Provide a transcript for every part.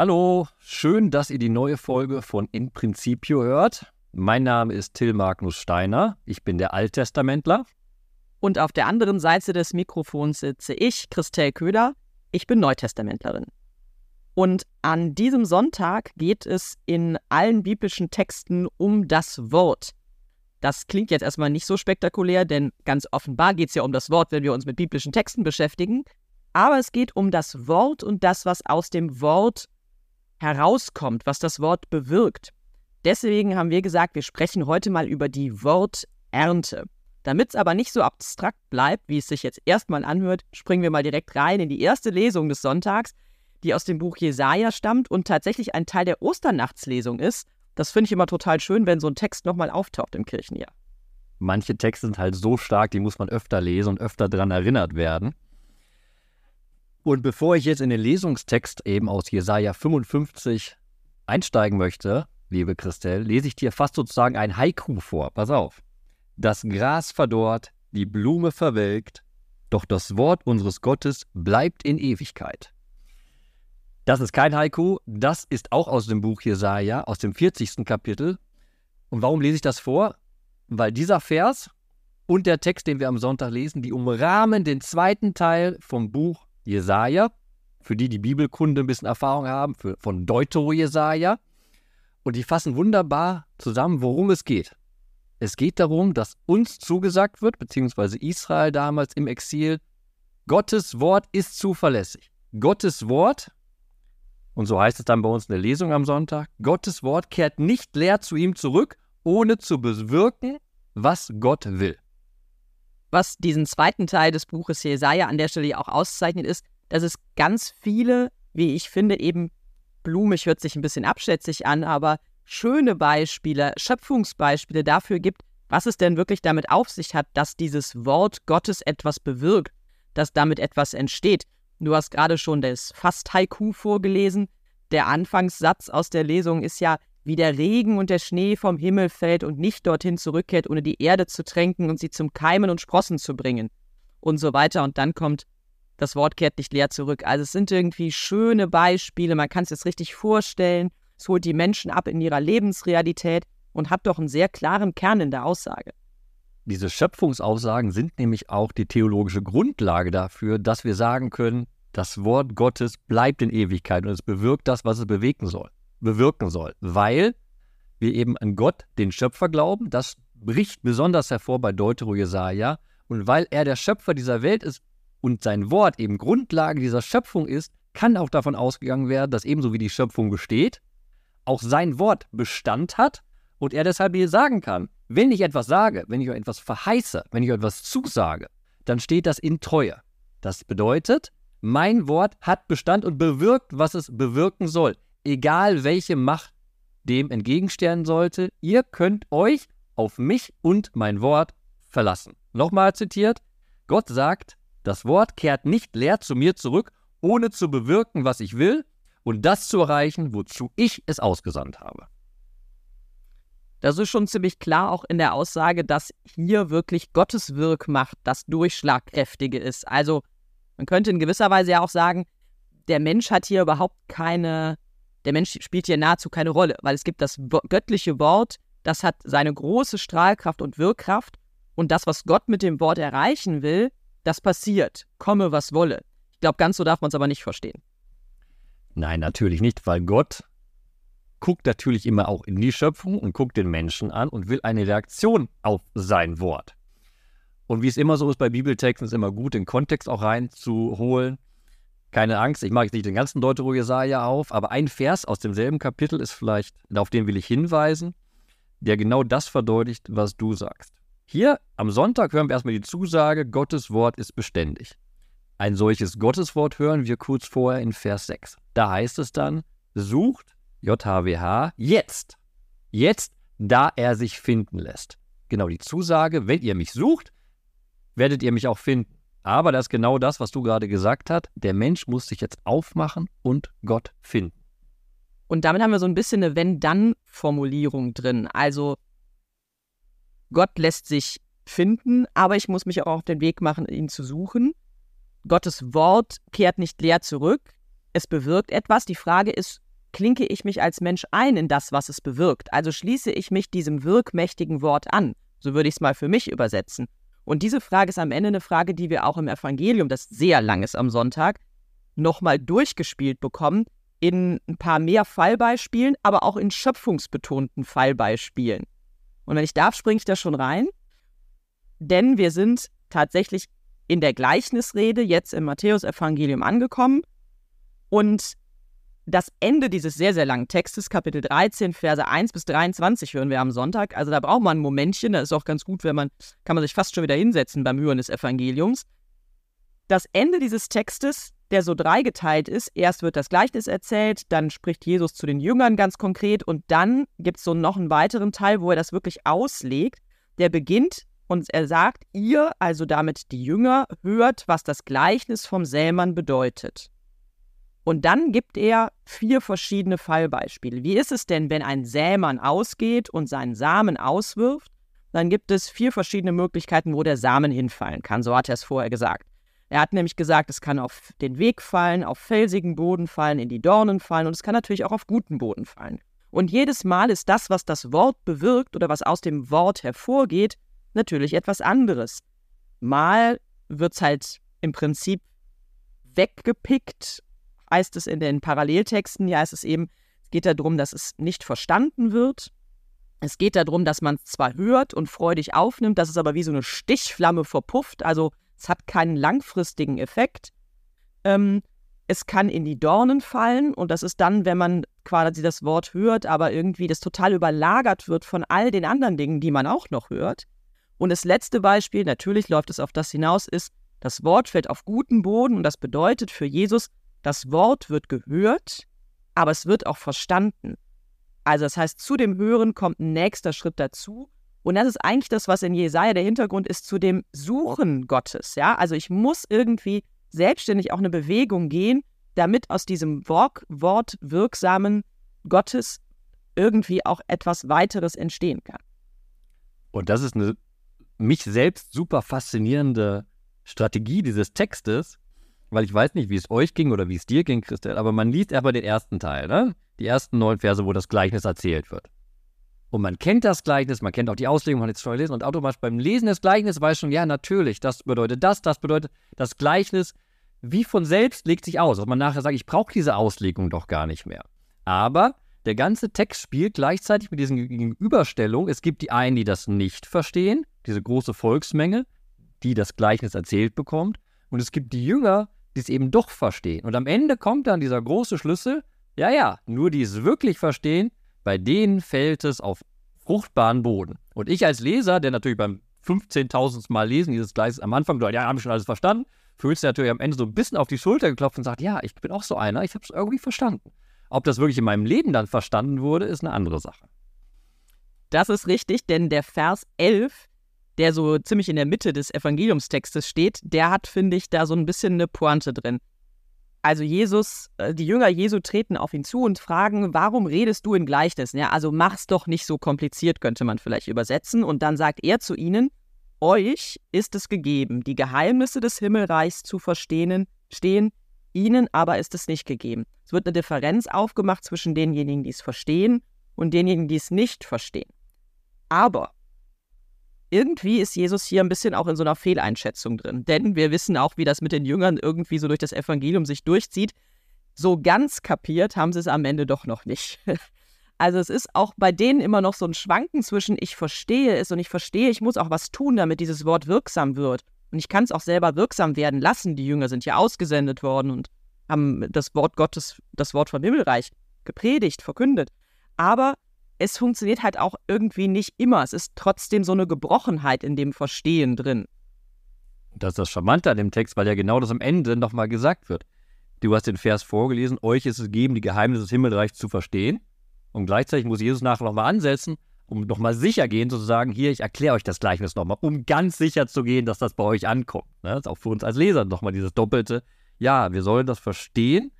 Hallo, schön, dass ihr die neue Folge von In Principio hört. Mein Name ist Till Magnus Steiner, ich bin der Alttestamentler. Und auf der anderen Seite des Mikrofons sitze ich, Christelle Köhler, ich bin Neutestamentlerin. Und an diesem Sonntag geht es in allen biblischen Texten um das Wort. Das klingt jetzt erstmal nicht so spektakulär, denn ganz offenbar geht es ja um das Wort, wenn wir uns mit biblischen Texten beschäftigen. Aber es geht um das Wort und das, was aus dem Wort herauskommt, was das Wort bewirkt. Deswegen haben wir gesagt, wir sprechen heute mal über die Worternte. Damit es aber nicht so abstrakt bleibt, wie es sich jetzt erstmal anhört, springen wir mal direkt rein in die erste Lesung des Sonntags, die aus dem Buch Jesaja stammt und tatsächlich ein Teil der Osternachtslesung ist. Das finde ich immer total schön, wenn so ein Text nochmal auftaucht im Kirchenjahr. Manche Texte sind halt so stark, die muss man öfter lesen und öfter daran erinnert werden. Und bevor ich jetzt in den Lesungstext eben aus Jesaja 55 einsteigen möchte, liebe Christelle, lese ich dir fast sozusagen ein Haiku vor. Pass auf. Das Gras verdorrt, die Blume verwelkt, doch das Wort unseres Gottes bleibt in Ewigkeit. Das ist kein Haiku, das ist auch aus dem Buch Jesaja, aus dem 40. Kapitel. Und warum lese ich das vor? Weil dieser Vers und der Text, den wir am Sonntag lesen, die umrahmen den zweiten Teil vom Buch Jesaja, für die die Bibelkunde ein bisschen Erfahrung haben, für, von Deutero-Jesaja. Und die fassen wunderbar zusammen, worum es geht. Es geht darum, dass uns zugesagt wird, beziehungsweise Israel damals im Exil, Gottes Wort ist zuverlässig. Gottes Wort, und so heißt es dann bei uns in der Lesung am Sonntag, Gottes Wort kehrt nicht leer zu ihm zurück, ohne zu bewirken, was Gott will. Was diesen zweiten Teil des Buches Jesaja an der Stelle auch auszeichnet, ist, dass es ganz viele, wie ich finde, eben blumig hört sich ein bisschen abschätzig an, aber schöne Beispiele, Schöpfungsbeispiele dafür gibt, was es denn wirklich damit auf sich hat, dass dieses Wort Gottes etwas bewirkt, dass damit etwas entsteht. Du hast gerade schon das Fast-Haiku vorgelesen. Der Anfangssatz aus der Lesung ist ja, wie der Regen und der Schnee vom Himmel fällt und nicht dorthin zurückkehrt, ohne die Erde zu tränken und sie zum Keimen und Sprossen zu bringen. Und so weiter. Und dann kommt, das Wort kehrt nicht leer zurück. Also es sind irgendwie schöne Beispiele, man kann es sich richtig vorstellen. Es holt die Menschen ab in ihrer Lebensrealität und hat doch einen sehr klaren Kern in der Aussage. Diese Schöpfungsaussagen sind nämlich auch die theologische Grundlage dafür, dass wir sagen können, das Wort Gottes bleibt in Ewigkeit und es bewirkt das, was es bewegen soll bewirken soll, weil wir eben an Gott, den Schöpfer, glauben. Das bricht besonders hervor bei Deutero Jesaja. Und weil er der Schöpfer dieser Welt ist und sein Wort eben Grundlage dieser Schöpfung ist, kann auch davon ausgegangen werden, dass ebenso wie die Schöpfung besteht, auch sein Wort Bestand hat und er deshalb hier sagen kann, wenn ich etwas sage, wenn ich euch etwas verheiße, wenn ich euch etwas zusage, dann steht das in Treue. Das bedeutet, mein Wort hat Bestand und bewirkt, was es bewirken soll egal welche Macht dem entgegenstehen sollte, ihr könnt euch auf mich und mein Wort verlassen. Nochmal zitiert, Gott sagt, das Wort kehrt nicht leer zu mir zurück, ohne zu bewirken, was ich will und das zu erreichen, wozu ich es ausgesandt habe. Das ist schon ziemlich klar auch in der Aussage, dass hier wirklich Gottes Wirkmacht das Durchschlagkräftige ist. Also man könnte in gewisser Weise ja auch sagen, der Mensch hat hier überhaupt keine der Mensch spielt hier nahezu keine Rolle, weil es gibt das göttliche Wort, das hat seine große Strahlkraft und Wirkkraft und das, was Gott mit dem Wort erreichen will, das passiert, komme was wolle. Ich glaube, ganz so darf man es aber nicht verstehen. Nein, natürlich nicht, weil Gott guckt natürlich immer auch in die Schöpfung und guckt den Menschen an und will eine Reaktion auf sein Wort. Und wie es immer so ist bei Bibeltexten, ist immer gut, den Kontext auch reinzuholen. Keine Angst, ich mache jetzt nicht den ganzen Deutero-Jesaja auf, aber ein Vers aus demselben Kapitel ist vielleicht, auf den will ich hinweisen, der genau das verdeutlicht, was du sagst. Hier am Sonntag hören wir erstmal die Zusage, Gottes Wort ist beständig. Ein solches Gotteswort hören wir kurz vorher in Vers 6. Da heißt es dann, sucht JHWH jetzt. Jetzt, da er sich finden lässt. Genau die Zusage, wenn ihr mich sucht, werdet ihr mich auch finden. Aber das ist genau das, was du gerade gesagt hast. Der Mensch muss sich jetzt aufmachen und Gott finden. Und damit haben wir so ein bisschen eine Wenn-Dann-Formulierung drin. Also Gott lässt sich finden, aber ich muss mich auch auf den Weg machen, ihn zu suchen. Gottes Wort kehrt nicht leer zurück. Es bewirkt etwas. Die Frage ist, klinke ich mich als Mensch ein in das, was es bewirkt. Also schließe ich mich diesem wirkmächtigen Wort an. So würde ich es mal für mich übersetzen. Und diese Frage ist am Ende eine Frage, die wir auch im Evangelium, das sehr lang ist am Sonntag, nochmal durchgespielt bekommen in ein paar mehr Fallbeispielen, aber auch in schöpfungsbetonten Fallbeispielen. Und wenn ich darf, springe ich da schon rein, denn wir sind tatsächlich in der Gleichnisrede jetzt im Matthäusevangelium angekommen und das Ende dieses sehr, sehr langen Textes, Kapitel 13, Verse 1 bis 23, hören wir am Sonntag. Also da braucht man ein Momentchen, da ist auch ganz gut, wenn man, kann man sich fast schon wieder hinsetzen beim Hören des Evangeliums. Das Ende dieses Textes, der so dreigeteilt ist, erst wird das Gleichnis erzählt, dann spricht Jesus zu den Jüngern ganz konkret und dann gibt es so noch einen weiteren Teil, wo er das wirklich auslegt. Der beginnt und er sagt, ihr, also damit die Jünger, hört, was das Gleichnis vom Sämann bedeutet. Und dann gibt er vier verschiedene Fallbeispiele. Wie ist es denn, wenn ein Sämann ausgeht und seinen Samen auswirft? Dann gibt es vier verschiedene Möglichkeiten, wo der Samen hinfallen kann. So hat er es vorher gesagt. Er hat nämlich gesagt, es kann auf den Weg fallen, auf felsigen Boden fallen, in die Dornen fallen und es kann natürlich auch auf guten Boden fallen. Und jedes Mal ist das, was das Wort bewirkt oder was aus dem Wort hervorgeht, natürlich etwas anderes. Mal wird es halt im Prinzip weggepickt heißt es in den Paralleltexten, ja, es ist eben, es geht darum, dass es nicht verstanden wird. Es geht darum, dass man es zwar hört und freudig aufnimmt, dass es aber wie so eine Stichflamme verpufft, also es hat keinen langfristigen Effekt. Ähm, es kann in die Dornen fallen und das ist dann, wenn man quasi das Wort hört, aber irgendwie das total überlagert wird von all den anderen Dingen, die man auch noch hört. Und das letzte Beispiel, natürlich läuft es auf das hinaus, ist, das Wort fällt auf guten Boden und das bedeutet für Jesus, das Wort wird gehört, aber es wird auch verstanden. Also das heißt, zu dem Hören kommt ein nächster Schritt dazu. Und das ist eigentlich das, was in Jesaja der Hintergrund ist zu dem Suchen Gottes. Ja, also ich muss irgendwie selbstständig auch eine Bewegung gehen, damit aus diesem Wort, Wort wirksamen Gottes irgendwie auch etwas weiteres entstehen kann. Und das ist eine mich selbst super faszinierende Strategie dieses Textes, weil ich weiß nicht, wie es euch ging oder wie es dir ging, Christel, aber man liest aber den ersten Teil, ne? Die ersten neun Verse, wo das Gleichnis erzählt wird. Und man kennt das Gleichnis, man kennt auch die Auslegung, man hat es schon gelesen und automatisch beim Lesen des Gleichnisses weiß schon, ja, natürlich, das bedeutet das, das bedeutet das Gleichnis, wie von selbst legt sich aus, dass man nachher sagt, ich brauche diese Auslegung doch gar nicht mehr. Aber der ganze Text spielt gleichzeitig mit diesen Gegenüberstellungen. Es gibt die einen, die das nicht verstehen, diese große Volksmenge, die das Gleichnis erzählt bekommt. Und es gibt die Jünger, die es eben doch verstehen. Und am Ende kommt dann dieser große Schlüssel, ja, ja, nur die es wirklich verstehen, bei denen fällt es auf fruchtbaren Boden. Und ich als Leser, der natürlich beim 15.000. Mal lesen dieses Gleises am Anfang, ja, habe ich schon alles verstanden, fühlt sich natürlich am Ende so ein bisschen auf die Schulter geklopft und sagt, ja, ich bin auch so einer, ich habe es irgendwie verstanden. Ob das wirklich in meinem Leben dann verstanden wurde, ist eine andere Sache. Das ist richtig, denn der Vers 11 der so ziemlich in der Mitte des Evangeliumstextes steht, der hat, finde ich, da so ein bisschen eine Pointe drin. Also Jesus, äh, die Jünger Jesu treten auf ihn zu und fragen, warum redest du in Gleichnissen? Ja, also mach's doch nicht so kompliziert, könnte man vielleicht übersetzen. Und dann sagt er zu ihnen, euch ist es gegeben, die Geheimnisse des Himmelreichs zu verstehen, stehen, ihnen aber ist es nicht gegeben. Es wird eine Differenz aufgemacht zwischen denjenigen, die es verstehen und denjenigen, die es nicht verstehen. Aber irgendwie ist Jesus hier ein bisschen auch in so einer Fehleinschätzung drin. Denn wir wissen auch, wie das mit den Jüngern irgendwie so durch das Evangelium sich durchzieht. So ganz kapiert haben sie es am Ende doch noch nicht. Also es ist auch bei denen immer noch so ein Schwanken zwischen ich verstehe es und ich verstehe, ich muss auch was tun, damit dieses Wort wirksam wird. Und ich kann es auch selber wirksam werden lassen. Die Jünger sind ja ausgesendet worden und haben das Wort Gottes, das Wort vom Himmelreich gepredigt, verkündet. Aber es funktioniert halt auch irgendwie nicht immer. Es ist trotzdem so eine Gebrochenheit in dem Verstehen drin. Das ist das Charmante an dem Text, weil ja genau das am Ende nochmal gesagt wird. Du hast den Vers vorgelesen, euch ist es gegeben, die Geheimnisse des Himmelreichs zu verstehen. Und gleichzeitig muss Jesus nachher nochmal ansetzen, um nochmal sicher gehen, sozusagen, hier, ich erkläre euch das Gleichnis nochmal, um ganz sicher zu gehen, dass das bei euch ankommt. Ne? Das ist auch für uns als Leser nochmal dieses doppelte, ja, wir sollen das verstehen.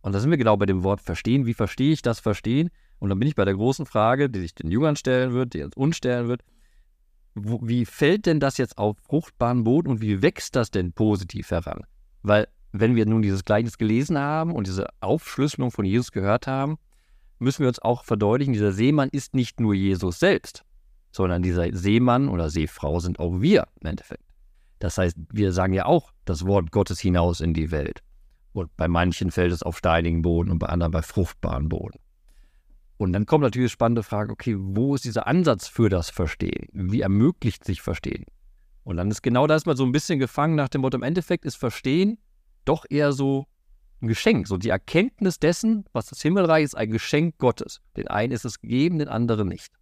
Und da sind wir genau bei dem Wort verstehen. Wie verstehe ich das Verstehen? Und dann bin ich bei der großen Frage, die sich den Jüngern stellen wird, die uns stellen wird. Wo, wie fällt denn das jetzt auf fruchtbaren Boden und wie wächst das denn positiv heran? Weil, wenn wir nun dieses Gleichnis gelesen haben und diese Aufschlüsselung von Jesus gehört haben, müssen wir uns auch verdeutlichen, dieser Seemann ist nicht nur Jesus selbst, sondern dieser Seemann oder Seefrau sind auch wir im Endeffekt. Das heißt, wir sagen ja auch das Wort Gottes hinaus in die Welt. Und bei manchen fällt es auf steinigen Boden und bei anderen bei fruchtbaren Boden. Und dann kommt natürlich die spannende Frage, okay, wo ist dieser Ansatz für das Verstehen? Wie ermöglicht sich Verstehen? Und dann ist genau das mal so ein bisschen gefangen nach dem Motto, im Endeffekt ist Verstehen doch eher so ein Geschenk. So die Erkenntnis dessen, was das Himmelreich ist, ein Geschenk Gottes. Den einen ist es gegeben, den anderen nicht.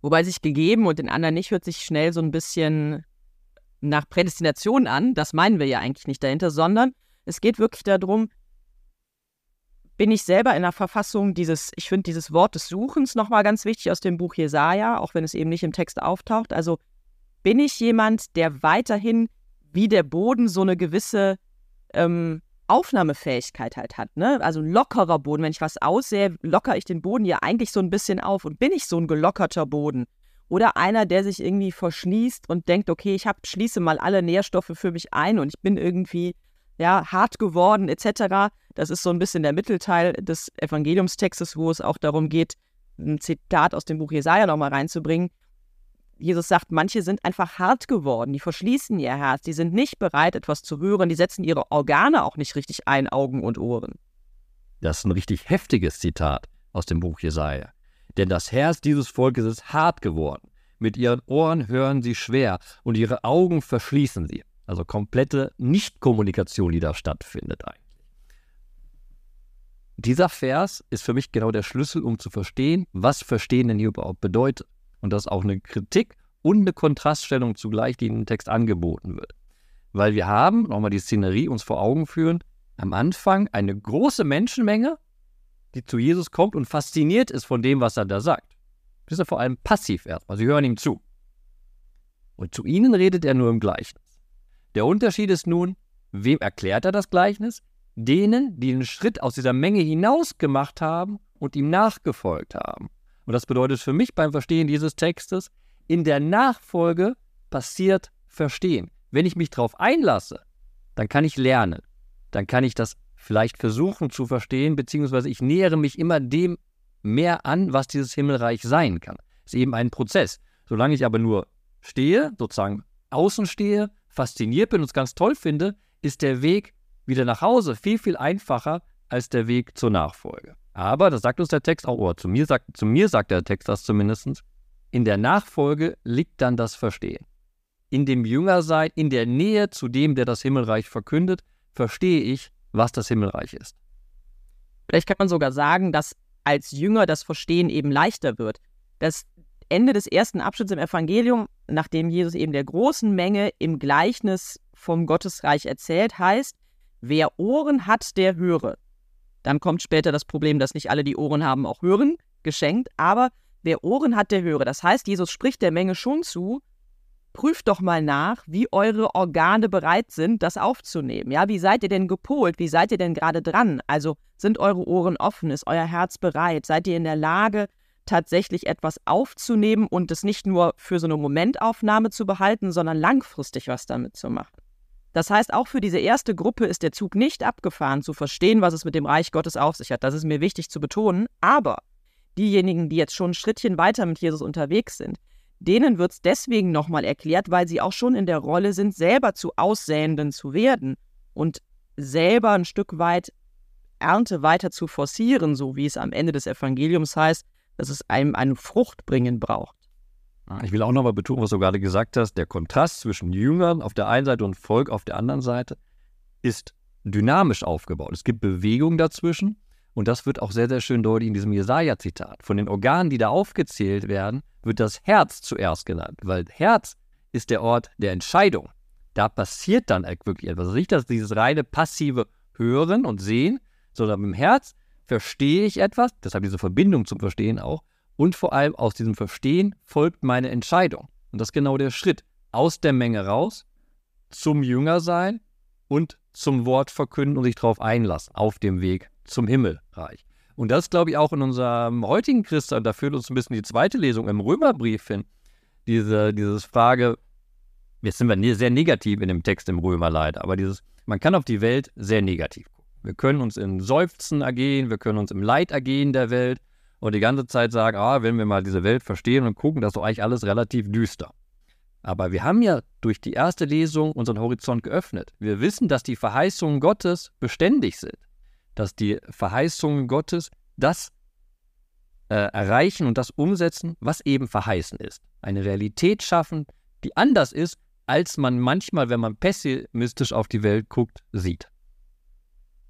Wobei sich gegeben und den anderen nicht, hört sich schnell so ein bisschen nach Prädestination an. Das meinen wir ja eigentlich nicht dahinter, sondern es geht wirklich darum, bin ich selber in der Verfassung dieses, ich finde dieses Wort des Suchens nochmal ganz wichtig aus dem Buch Jesaja, auch wenn es eben nicht im Text auftaucht. Also bin ich jemand, der weiterhin wie der Boden so eine gewisse ähm, Aufnahmefähigkeit halt hat, ne? Also ein lockerer Boden. Wenn ich was aussehe, lockere ich den Boden ja eigentlich so ein bisschen auf und bin ich so ein gelockerter Boden. Oder einer, der sich irgendwie verschließt und denkt, okay, ich hab, schließe mal alle Nährstoffe für mich ein und ich bin irgendwie ja, hart geworden etc. Das ist so ein bisschen der Mittelteil des Evangeliumstextes, wo es auch darum geht, ein Zitat aus dem Buch Jesaja nochmal reinzubringen. Jesus sagt, manche sind einfach hart geworden, die verschließen ihr Herz, die sind nicht bereit, etwas zu hören, die setzen ihre Organe auch nicht richtig ein, Augen und Ohren. Das ist ein richtig heftiges Zitat aus dem Buch Jesaja. Denn das Herz dieses Volkes ist hart geworden. Mit ihren Ohren hören sie schwer und ihre Augen verschließen sie. Also komplette Nichtkommunikation, die da stattfindet eigentlich. Dieser Vers ist für mich genau der Schlüssel, um zu verstehen, was Verstehen denn hier überhaupt bedeutet. Und das ist auch eine Kritik und eine Kontraststellung zugleich, die in dem Text angeboten wird. Weil wir haben, nochmal die Szenerie uns vor Augen führen, am Anfang eine große Menschenmenge, die zu Jesus kommt und fasziniert ist von dem, was er da sagt. Das ist ja vor allem passiv erstmal. Sie hören ihm zu. Und zu ihnen redet er nur im Gleichnis. Der Unterschied ist nun, wem erklärt er das Gleichnis? Denen, die den Schritt aus dieser Menge hinaus gemacht haben und ihm nachgefolgt haben. Und das bedeutet für mich beim Verstehen dieses Textes, in der Nachfolge passiert Verstehen. Wenn ich mich darauf einlasse, dann kann ich lernen. Dann kann ich das vielleicht versuchen zu verstehen, beziehungsweise ich nähere mich immer dem mehr an, was dieses Himmelreich sein kann. Das ist eben ein Prozess. Solange ich aber nur stehe, sozusagen außen stehe, fasziniert bin und es ganz toll finde, ist der Weg wieder nach Hause viel, viel einfacher als der Weg zur Nachfolge. Aber, das sagt uns der Text auch, oder zu mir sagt, zu mir sagt der Text das zumindest, in der Nachfolge liegt dann das Verstehen. In dem Jüngersein, in der Nähe zu dem, der das Himmelreich verkündet, verstehe ich, was das Himmelreich ist. Vielleicht kann man sogar sagen, dass als Jünger das Verstehen eben leichter wird. Das Ende des ersten Abschnitts im Evangelium, nachdem Jesus eben der großen Menge im Gleichnis vom Gottesreich erzählt, heißt, wer Ohren hat, der höre. Dann kommt später das Problem, dass nicht alle, die Ohren haben, auch hören, geschenkt. Aber wer Ohren hat, der höre. Das heißt, Jesus spricht der Menge schon zu, prüft doch mal nach, wie eure Organe bereit sind, das aufzunehmen. Ja, wie seid ihr denn gepolt? Wie seid ihr denn gerade dran? Also sind eure Ohren offen? Ist euer Herz bereit? Seid ihr in der Lage, tatsächlich etwas aufzunehmen und es nicht nur für so eine Momentaufnahme zu behalten, sondern langfristig was damit zu machen? Das heißt, auch für diese erste Gruppe ist der Zug nicht abgefahren, zu verstehen, was es mit dem Reich Gottes auf sich hat. Das ist mir wichtig zu betonen. Aber diejenigen, die jetzt schon ein Schrittchen weiter mit Jesus unterwegs sind, denen wird es deswegen nochmal erklärt, weil sie auch schon in der Rolle sind, selber zu Aussäenden zu werden und selber ein Stück weit Ernte weiter zu forcieren, so wie es am Ende des Evangeliums heißt, dass es einem eine Frucht bringen braucht. Ich will auch nochmal betonen, was du gerade gesagt hast. Der Kontrast zwischen Jüngern auf der einen Seite und Volk auf der anderen Seite ist dynamisch aufgebaut. Es gibt Bewegung dazwischen und das wird auch sehr, sehr schön deutlich in diesem Jesaja-Zitat. Von den Organen, die da aufgezählt werden, wird das Herz zuerst genannt, weil Herz ist der Ort der Entscheidung. Da passiert dann wirklich etwas. Also nicht dass dieses reine passive Hören und Sehen, sondern dem Herz verstehe ich etwas, deshalb diese Verbindung zum Verstehen auch, und vor allem aus diesem Verstehen folgt meine Entscheidung. Und das ist genau der Schritt. Aus der Menge raus, zum Jünger sein und zum Wort verkünden und sich darauf einlassen, auf dem Weg zum Himmelreich. Und das glaube ich auch in unserem heutigen Christen, da führt uns ein bisschen die zweite Lesung im Römerbrief hin, diese dieses Frage, jetzt sind wir sehr negativ in dem Text im Römer leider, aber dieses, man kann auf die Welt sehr negativ. Wir können uns in Seufzen ergehen, wir können uns im Leid ergehen der Welt und die ganze Zeit sagen, ah, wenn wir mal diese Welt verstehen und gucken, das ist doch eigentlich alles relativ düster. Aber wir haben ja durch die erste Lesung unseren Horizont geöffnet. Wir wissen, dass die Verheißungen Gottes beständig sind, dass die Verheißungen Gottes das äh, erreichen und das umsetzen, was eben verheißen ist. Eine Realität schaffen, die anders ist, als man manchmal, wenn man pessimistisch auf die Welt guckt, sieht.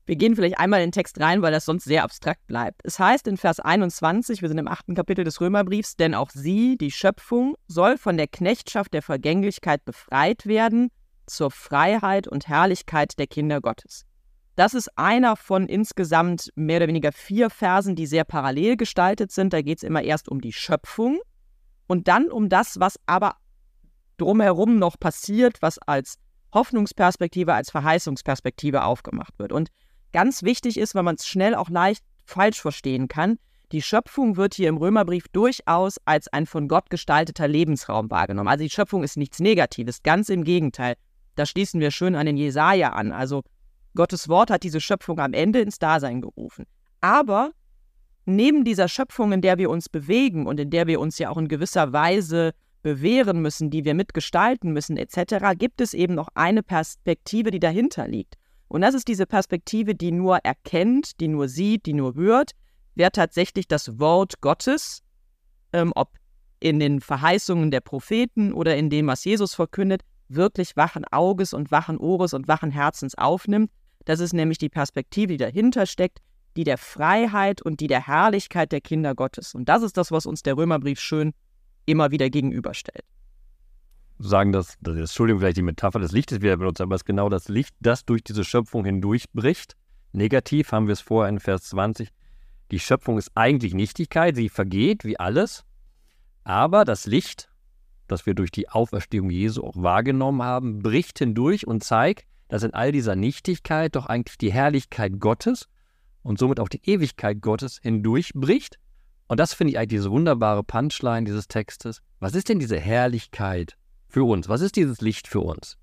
Wir gehen vielleicht einmal in den Text rein, weil das sonst sehr abstrakt bleibt. Es heißt in Vers 21, wir sind im achten Kapitel des Römerbriefs, denn auch sie, die Schöpfung, soll von der Knechtschaft der Vergänglichkeit befreit werden zur Freiheit und Herrlichkeit der Kinder Gottes. Das ist einer von insgesamt mehr oder weniger vier Versen, die sehr parallel gestaltet sind. Da geht es immer erst um die Schöpfung und dann um das, was aber drumherum noch passiert, was als Hoffnungsperspektive, als Verheißungsperspektive aufgemacht wird. Und ganz wichtig ist, weil man es schnell auch leicht falsch verstehen kann, die Schöpfung wird hier im Römerbrief durchaus als ein von Gott gestalteter Lebensraum wahrgenommen. Also die Schöpfung ist nichts Negatives, ganz im Gegenteil. Da schließen wir schön an den Jesaja an. Also Gottes Wort hat diese Schöpfung am Ende ins Dasein gerufen. Aber neben dieser Schöpfung, in der wir uns bewegen und in der wir uns ja auch in gewisser Weise bewähren müssen, die wir mitgestalten müssen, etc., gibt es eben noch eine Perspektive, die dahinter liegt. Und das ist diese Perspektive, die nur erkennt, die nur sieht, die nur hört, wer tatsächlich das Wort Gottes, ähm, ob in den Verheißungen der Propheten oder in dem, was Jesus verkündet, wirklich wachen Auges und wachen Ohres und wachen Herzens aufnimmt. Das ist nämlich die Perspektive, die dahinter steckt, die der Freiheit und die der Herrlichkeit der Kinder Gottes. Und das ist das, was uns der Römerbrief schön immer wieder gegenüberstellt sagen, dass, das Entschuldigung, vielleicht die Metapher des Lichtes wieder benutzt, aber es ist genau das Licht, das durch diese Schöpfung hindurchbricht. Negativ haben wir es vorher in Vers 20. Die Schöpfung ist eigentlich Nichtigkeit, sie vergeht wie alles, aber das Licht, das wir durch die Auferstehung Jesu auch wahrgenommen haben, bricht hindurch und zeigt, dass in all dieser Nichtigkeit doch eigentlich die Herrlichkeit Gottes und somit auch die Ewigkeit Gottes hindurchbricht. Und das finde ich eigentlich diese wunderbare Punchline dieses Textes. Was ist denn diese Herrlichkeit für uns? Was ist dieses Licht für uns?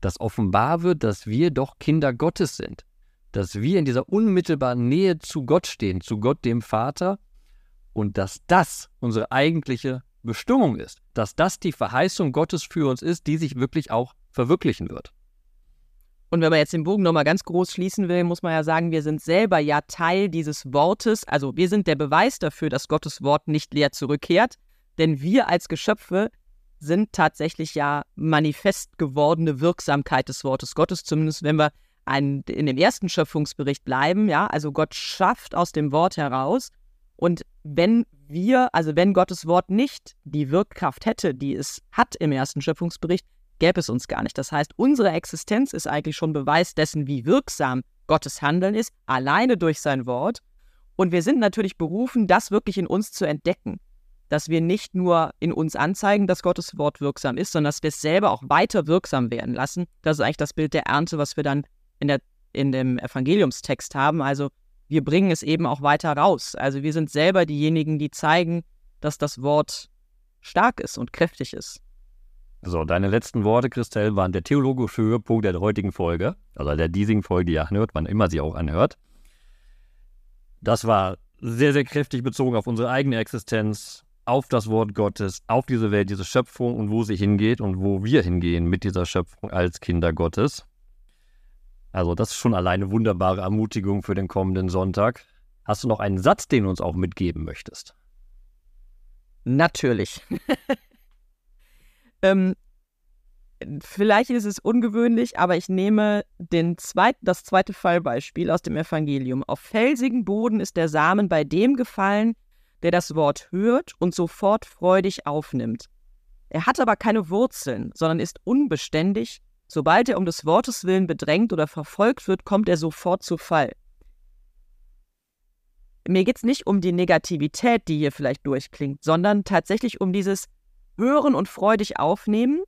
Dass offenbar wird, dass wir doch Kinder Gottes sind, dass wir in dieser unmittelbaren Nähe zu Gott stehen, zu Gott dem Vater und dass das unsere eigentliche Bestimmung ist, dass das die Verheißung Gottes für uns ist, die sich wirklich auch verwirklichen wird. Und wenn man jetzt den Bogen nochmal ganz groß schließen will, muss man ja sagen, wir sind selber ja Teil dieses Wortes. Also wir sind der Beweis dafür, dass Gottes Wort nicht leer zurückkehrt. Denn wir als Geschöpfe sind tatsächlich ja manifest gewordene Wirksamkeit des Wortes Gottes, zumindest wenn wir ein, in dem ersten Schöpfungsbericht bleiben, ja, also Gott schafft aus dem Wort heraus und wenn wir, also wenn Gottes Wort nicht die Wirkkraft hätte, die es hat im ersten Schöpfungsbericht, gäbe es uns gar nicht. Das heißt, unsere Existenz ist eigentlich schon Beweis dessen, wie wirksam Gottes Handeln ist, alleine durch sein Wort. Und wir sind natürlich berufen, das wirklich in uns zu entdecken dass wir nicht nur in uns anzeigen, dass Gottes Wort wirksam ist, sondern dass wir es selber auch weiter wirksam werden lassen. Das ist eigentlich das Bild der Ernte, was wir dann in, der, in dem Evangeliumstext haben. Also wir bringen es eben auch weiter raus. Also wir sind selber diejenigen, die zeigen, dass das Wort stark ist und kräftig ist. So, deine letzten Worte, Christelle, waren der theologische Höhepunkt der heutigen Folge, also der diesigen Folge, die ihr anhört, wann immer sie auch anhört. Das war sehr, sehr kräftig bezogen auf unsere eigene Existenz, auf das Wort Gottes, auf diese Welt, diese Schöpfung und wo sie hingeht und wo wir hingehen mit dieser Schöpfung als Kinder Gottes. Also das ist schon alleine wunderbare Ermutigung für den kommenden Sonntag. Hast du noch einen Satz, den du uns auch mitgeben möchtest? Natürlich. ähm, vielleicht ist es ungewöhnlich, aber ich nehme den zweiten, das zweite Fallbeispiel aus dem Evangelium. Auf felsigen Boden ist der Samen bei dem gefallen, der das Wort hört und sofort freudig aufnimmt. Er hat aber keine Wurzeln, sondern ist unbeständig. Sobald er um des Wortes willen bedrängt oder verfolgt wird, kommt er sofort zu Fall. Mir geht es nicht um die Negativität, die hier vielleicht durchklingt, sondern tatsächlich um dieses Hören und freudig aufnehmen.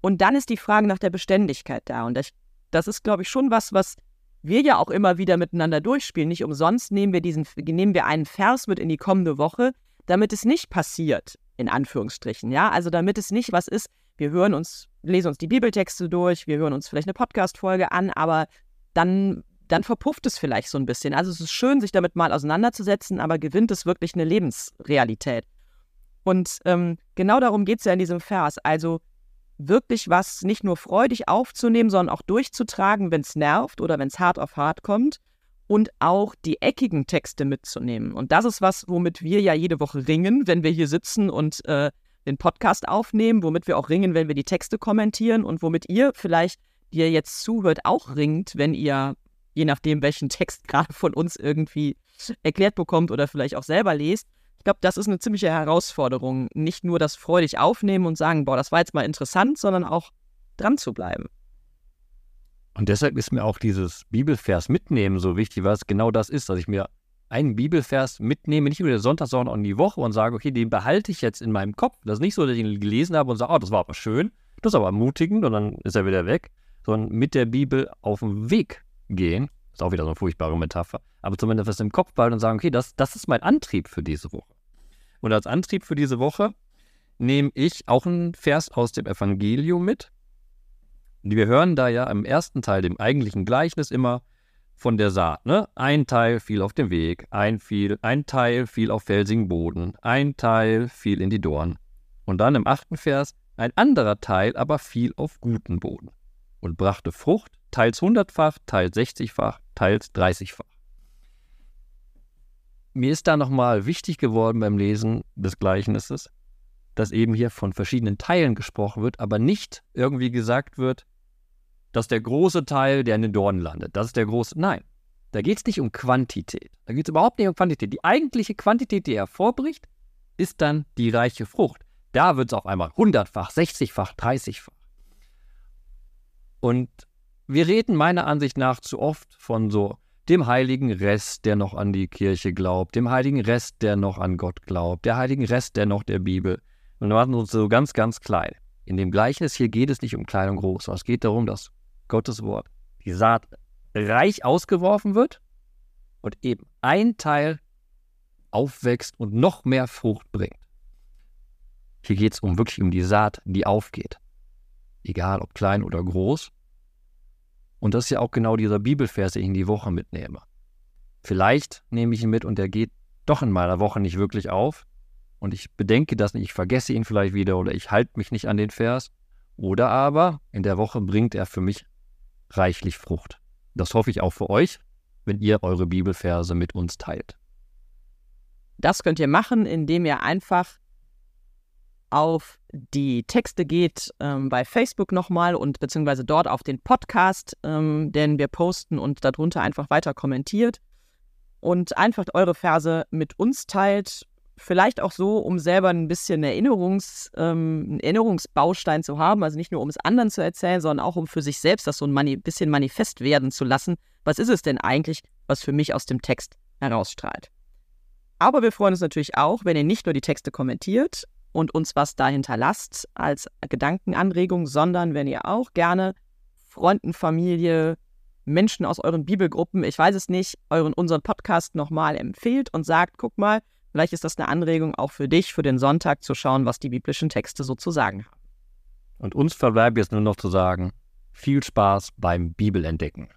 Und dann ist die Frage nach der Beständigkeit da. Und das, das ist, glaube ich, schon was, was wir ja auch immer wieder miteinander durchspielen. Nicht umsonst nehmen wir, diesen, nehmen wir einen Vers mit in die kommende Woche, damit es nicht passiert, in Anführungsstrichen. Ja, also damit es nicht was ist, wir hören uns, lesen uns die Bibeltexte durch, wir hören uns vielleicht eine Podcast-Folge an, aber dann dann verpufft es vielleicht so ein bisschen. Also es ist schön, sich damit mal auseinanderzusetzen, aber gewinnt es wirklich eine Lebensrealität. Und ähm, genau darum geht es ja in diesem Vers. Also wirklich was nicht nur freudig aufzunehmen, sondern auch durchzutragen, wenn es nervt oder wenn es hart auf hart kommt. Und auch die eckigen Texte mitzunehmen. Und das ist was, womit wir ja jede Woche ringen, wenn wir hier sitzen und äh, den Podcast aufnehmen, womit wir auch ringen, wenn wir die Texte kommentieren und womit ihr vielleicht, die ihr jetzt zuhört, auch ringt, wenn ihr je nachdem, welchen Text gerade von uns irgendwie erklärt bekommt oder vielleicht auch selber lest. Ich glaube, das ist eine ziemliche Herausforderung. Nicht nur das freudig aufnehmen und sagen, boah, das war jetzt mal interessant, sondern auch dran zu bleiben. Und deshalb ist mir auch dieses Bibelvers mitnehmen so wichtig, weil es genau das ist, dass ich mir einen Bibelvers mitnehme, nicht nur den Sonntag, sondern auch in die Woche und sage, okay, den behalte ich jetzt in meinem Kopf. Das ist nicht so, dass ich ihn gelesen habe und sage, oh, das war aber schön, das ist aber ermutigend und dann ist er wieder weg, sondern mit der Bibel auf den Weg gehen. Ist auch wieder so eine furchtbare Metapher. Aber zumindest was im Kopf behalten und sagen, okay, das, das ist mein Antrieb für diese Woche. Und als Antrieb für diese Woche nehme ich auch einen Vers aus dem Evangelium mit. Wir hören da ja im ersten Teil, dem eigentlichen Gleichnis, immer von der Saat. Ne? Ein Teil fiel auf den Weg, ein, fiel, ein Teil fiel auf felsigen Boden, ein Teil fiel in die Dorn. Und dann im achten Vers, ein anderer Teil aber fiel auf guten Boden und brachte Frucht, teils hundertfach, teils sechzigfach, teils dreißigfach. Mir ist da nochmal wichtig geworden beim Lesen des Gleichnisses, dass eben hier von verschiedenen Teilen gesprochen wird, aber nicht irgendwie gesagt wird, dass der große Teil, der in den Dornen landet, das ist der große. Nein, da geht es nicht um Quantität. Da geht es überhaupt nicht um Quantität. Die eigentliche Quantität, die er hervorbricht, ist dann die reiche Frucht. Da wird es auf einmal hundertfach, sechzigfach, dreißigfach. Und wir reden meiner Ansicht nach zu oft von so dem heiligen Rest, der noch an die Kirche glaubt, dem heiligen Rest, der noch an Gott glaubt, der heiligen Rest, der noch der Bibel. Und wir machen uns so ganz, ganz klein. In dem Gleichnis hier geht es nicht um klein und groß, sondern es geht darum, dass Gottes Wort, die Saat, reich ausgeworfen wird und eben ein Teil aufwächst und noch mehr Frucht bringt. Hier geht es um wirklich um die Saat, die aufgeht. Egal ob klein oder groß. Und das ist ja auch genau dieser Bibelvers, den ich in die Woche mitnehme. Vielleicht nehme ich ihn mit und der geht doch in meiner Woche nicht wirklich auf. Und ich bedenke das nicht, ich vergesse ihn vielleicht wieder oder ich halte mich nicht an den Vers. Oder aber in der Woche bringt er für mich reichlich Frucht. Das hoffe ich auch für euch, wenn ihr eure Bibelverse mit uns teilt. Das könnt ihr machen, indem ihr einfach auf die Texte geht ähm, bei Facebook nochmal und beziehungsweise dort auf den Podcast, ähm, den wir posten und darunter einfach weiter kommentiert und einfach eure Verse mit uns teilt. Vielleicht auch so, um selber ein bisschen Erinnerungs, ähm, einen Erinnerungsbaustein zu haben, also nicht nur um es anderen zu erzählen, sondern auch um für sich selbst das so ein Mani bisschen manifest werden zu lassen. Was ist es denn eigentlich, was für mich aus dem Text herausstrahlt? Aber wir freuen uns natürlich auch, wenn ihr nicht nur die Texte kommentiert, und uns was dahinter lasst als Gedankenanregung, sondern wenn ihr auch gerne Freunden, Familie, Menschen aus euren Bibelgruppen, ich weiß es nicht, euren unseren Podcast nochmal empfehlt und sagt, guck mal, vielleicht ist das eine Anregung auch für dich, für den Sonntag zu schauen, was die biblischen Texte so zu sagen haben. Und uns verbleibt jetzt nur noch zu sagen, viel Spaß beim Bibelentdecken.